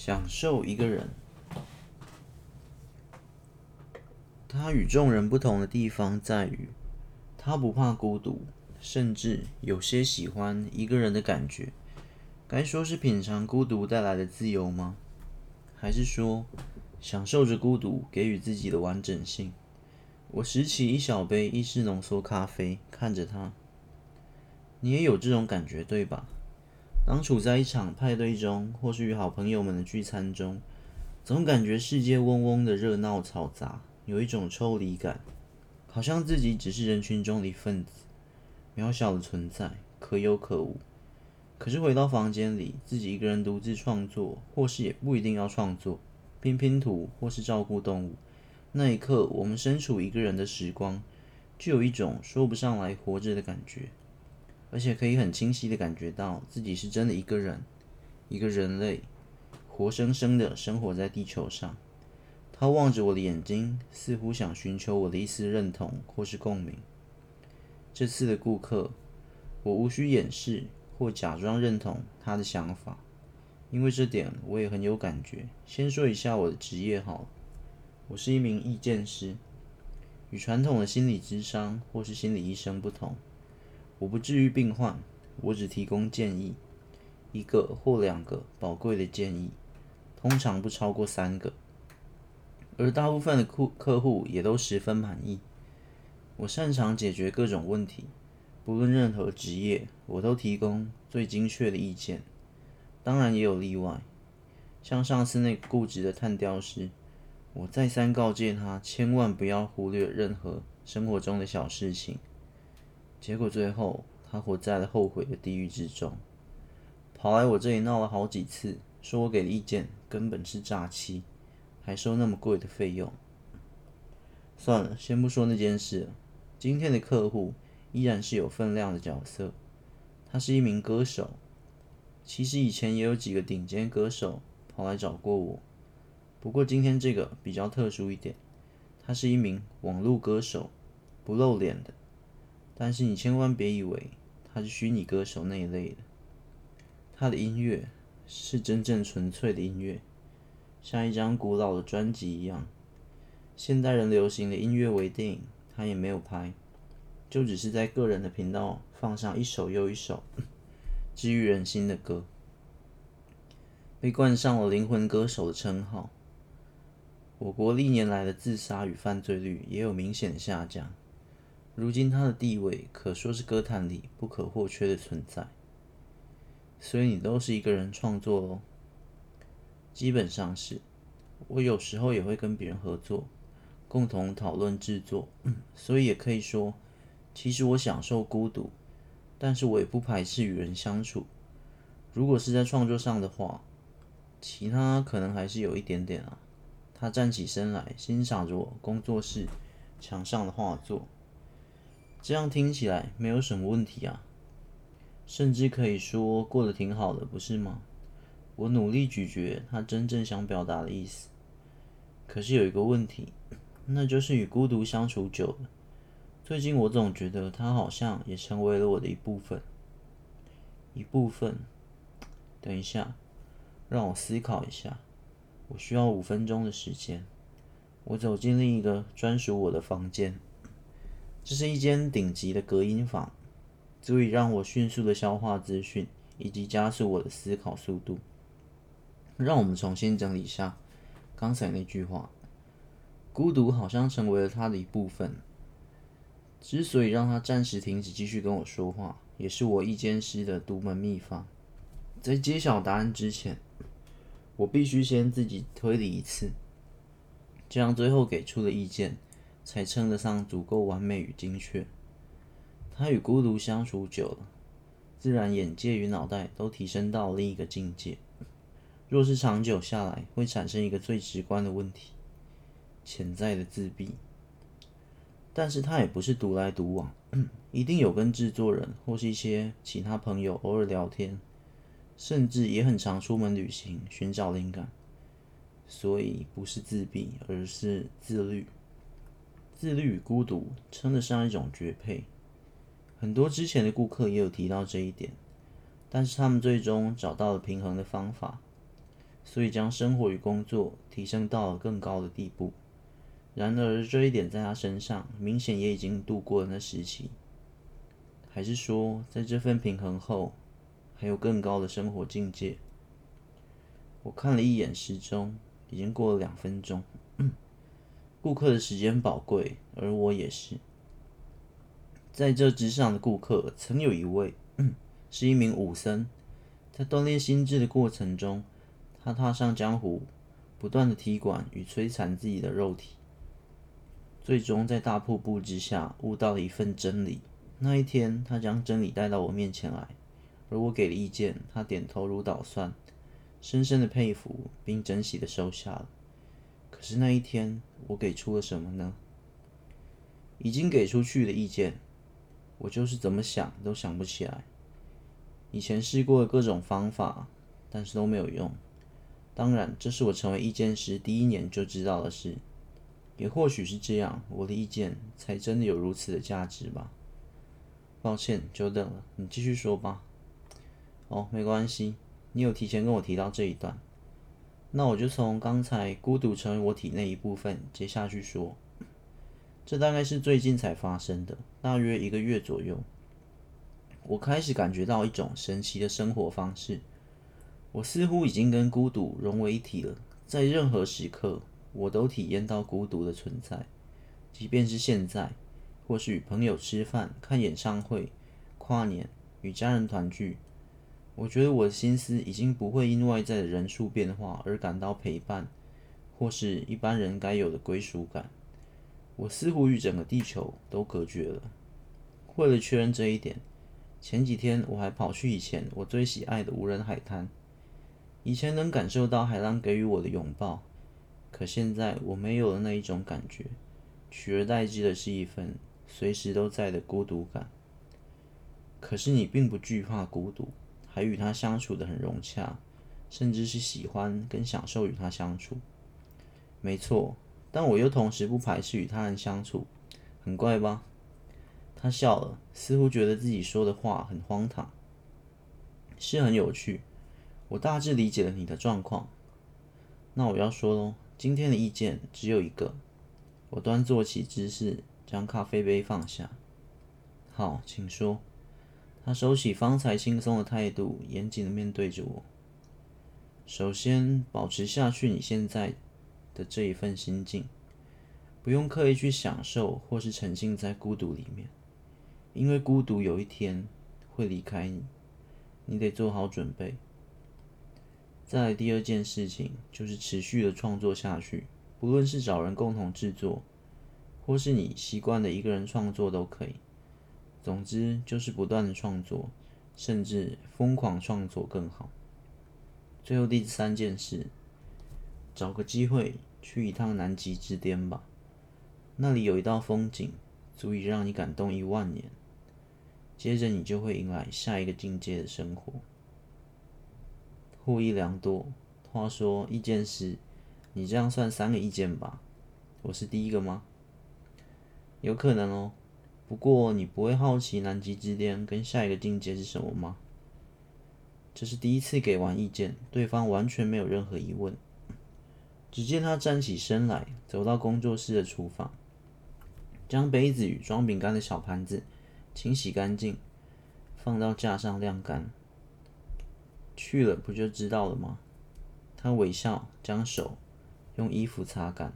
享受一个人。他与众人不同的地方在于，他不怕孤独，甚至有些喜欢一个人的感觉。该说是品尝孤独带来的自由吗？还是说，享受着孤独给予自己的完整性？我拾起一小杯意式浓缩咖啡，看着他。你也有这种感觉，对吧？当处在一场派对中，或是与好朋友们的聚餐中，总感觉世界嗡嗡的热闹嘈杂，有一种抽离感，好像自己只是人群中的一份子，渺小的存在，可有可无。可是回到房间里，自己一个人独自创作，或是也不一定要创作，拼拼图，或是照顾动物，那一刻，我们身处一个人的时光，就有一种说不上来活着的感觉，而且可以很清晰地感觉到自己是真的一个人，一个人类，活生生的生活在地球上。他望着我的眼睛，似乎想寻求我的一丝认同或是共鸣。这次的顾客，我无需掩饰或假装认同他的想法，因为这点我也很有感觉。先说一下我的职业好，我是一名意见师，与传统的心理咨商或是心理医生不同，我不治愈病患，我只提供建议，一个或两个宝贵的建议，通常不超过三个。而大部分的客客户也都十分满意。我擅长解决各种问题，不论任何职业，我都提供最精确的意见。当然也有例外，像上次那个固执的炭雕师，我再三告诫他千万不要忽略任何生活中的小事情。结果最后他活在了后悔的地狱之中，跑来我这里闹了好几次，说我给的意见根本是诈欺。还收那么贵的费用，算了，先不说那件事了。今天的客户依然是有分量的角色，他是一名歌手。其实以前也有几个顶尖歌手跑来找过我，不过今天这个比较特殊一点，他是一名网络歌手，不露脸的。但是你千万别以为他是虚拟歌手那一类的，他的音乐是真正纯粹的音乐。像一张古老的专辑一样，现代人流行的音乐微电影，他也没有拍，就只是在个人的频道放上一首又一首 治愈人心的歌，被冠上了灵魂歌手的称号。我国历年来的自杀与犯罪率也有明显的下降，如今他的地位可说是歌坛里不可或缺的存在。所以你都是一个人创作喽？基本上是，我有时候也会跟别人合作，共同讨论制作，所以也可以说，其实我享受孤独，但是我也不排斥与人相处。如果是在创作上的话，其他可能还是有一点点啊。他站起身来，欣赏着我工作室墙上的画作，这样听起来没有什么问题啊，甚至可以说过得挺好的，不是吗？我努力咀嚼他真正想表达的意思，可是有一个问题，那就是与孤独相处久了，最近我总觉得他好像也成为了我的一部分。一部分。等一下，让我思考一下，我需要五分钟的时间。我走进另一个专属我的房间，这是一间顶级的隔音房，足以让我迅速的消化资讯，以及加速我的思考速度。让我们重新整理一下刚才那句话：孤独好像成为了他的一部分。之所以让他暂时停止继续跟我说话，也是我一间师的独门秘方。在揭晓答案之前，我必须先自己推理一次，这样最后给出的意见才称得上足够完美与精确。他与孤独相处久了，自然眼界与脑袋都提升到另一个境界。若是长久下来，会产生一个最直观的问题：潜在的自闭。但是他也不是独来独往，一定有跟制作人或是一些其他朋友偶尔聊天，甚至也很常出门旅行寻找灵感。所以不是自闭，而是自律。自律与孤独称得上一种绝配。很多之前的顾客也有提到这一点，但是他们最终找到了平衡的方法。所以将生活与工作提升到了更高的地步。然而，这一点在他身上明显也已经度过了那时期。还是说，在这份平衡后，还有更高的生活境界？我看了一眼时钟，已经过了两分钟。顾客的时间宝贵，而我也是。在这之上的顾客，曾有一位是一名武僧，在锻炼心智的过程中，他踏上江湖，不断的踢馆与摧残自己的肉体，最终在大瀑布之下悟到了一份真理。那一天，他将真理带到我面前来，而我给了意见，他点头如捣蒜，深深的佩服并珍惜的收下了。可是那一天，我给出了什么呢？已经给出去的意见，我就是怎么想都想不起来。以前试过各种方法，但是都没有用。当然，这是我成为意见师第一年就知道的事。也或许是这样，我的意见才真的有如此的价值吧。抱歉，久等了，你继续说吧。哦，没关系，你有提前跟我提到这一段。那我就从刚才孤独成为我体内一部分接下去说，这大概是最近才发生的，大约一个月左右。我开始感觉到一种神奇的生活方式，我似乎已经跟孤独融为一体了，在任何时刻我都体验到孤独的存在，即便是现在，或是与朋友吃饭、看演唱会、跨年、与家人团聚。我觉得我的心思已经不会因外在的人数变化而感到陪伴，或是一般人该有的归属感。我似乎与整个地球都隔绝了。为了确认这一点，前几天我还跑去以前我最喜爱的无人海滩。以前能感受到海浪给予我的拥抱，可现在我没有了那一种感觉，取而代之的是一份随时都在的孤独感。可是你并不惧怕孤独。还与他相处得很融洽，甚至是喜欢跟享受与他相处。没错，但我又同时不排斥与他人相处，很怪吧？他笑了，似乎觉得自己说的话很荒唐。是很有趣，我大致理解了你的状况。那我要说喽，今天的意见只有一个。我端坐起姿势，将咖啡杯放下。好，请说。他收起方才轻松的态度，严谨的面对着我。首先，保持下去你现在的这一份心境，不用刻意去享受或是沉浸在孤独里面，因为孤独有一天会离开你，你得做好准备。再来第二件事情就是持续的创作下去，不论是找人共同制作，或是你习惯的一个人创作都可以。总之就是不断的创作，甚至疯狂创作更好。最后第三件事，找个机会去一趟南极之巅吧，那里有一道风景，足以让你感动一万年。接着你就会迎来下一个境界的生活。获益良多。话说意见师，你这样算三个意见吧？我是第一个吗？有可能哦。不过，你不会好奇南极之巅跟下一个境界是什么吗？这是第一次给完意见，对方完全没有任何疑问。只见他站起身来，走到工作室的厨房，将杯子与装饼干的小盘子清洗干净，放到架上晾干。去了不就知道了吗？他微笑，将手用衣服擦干。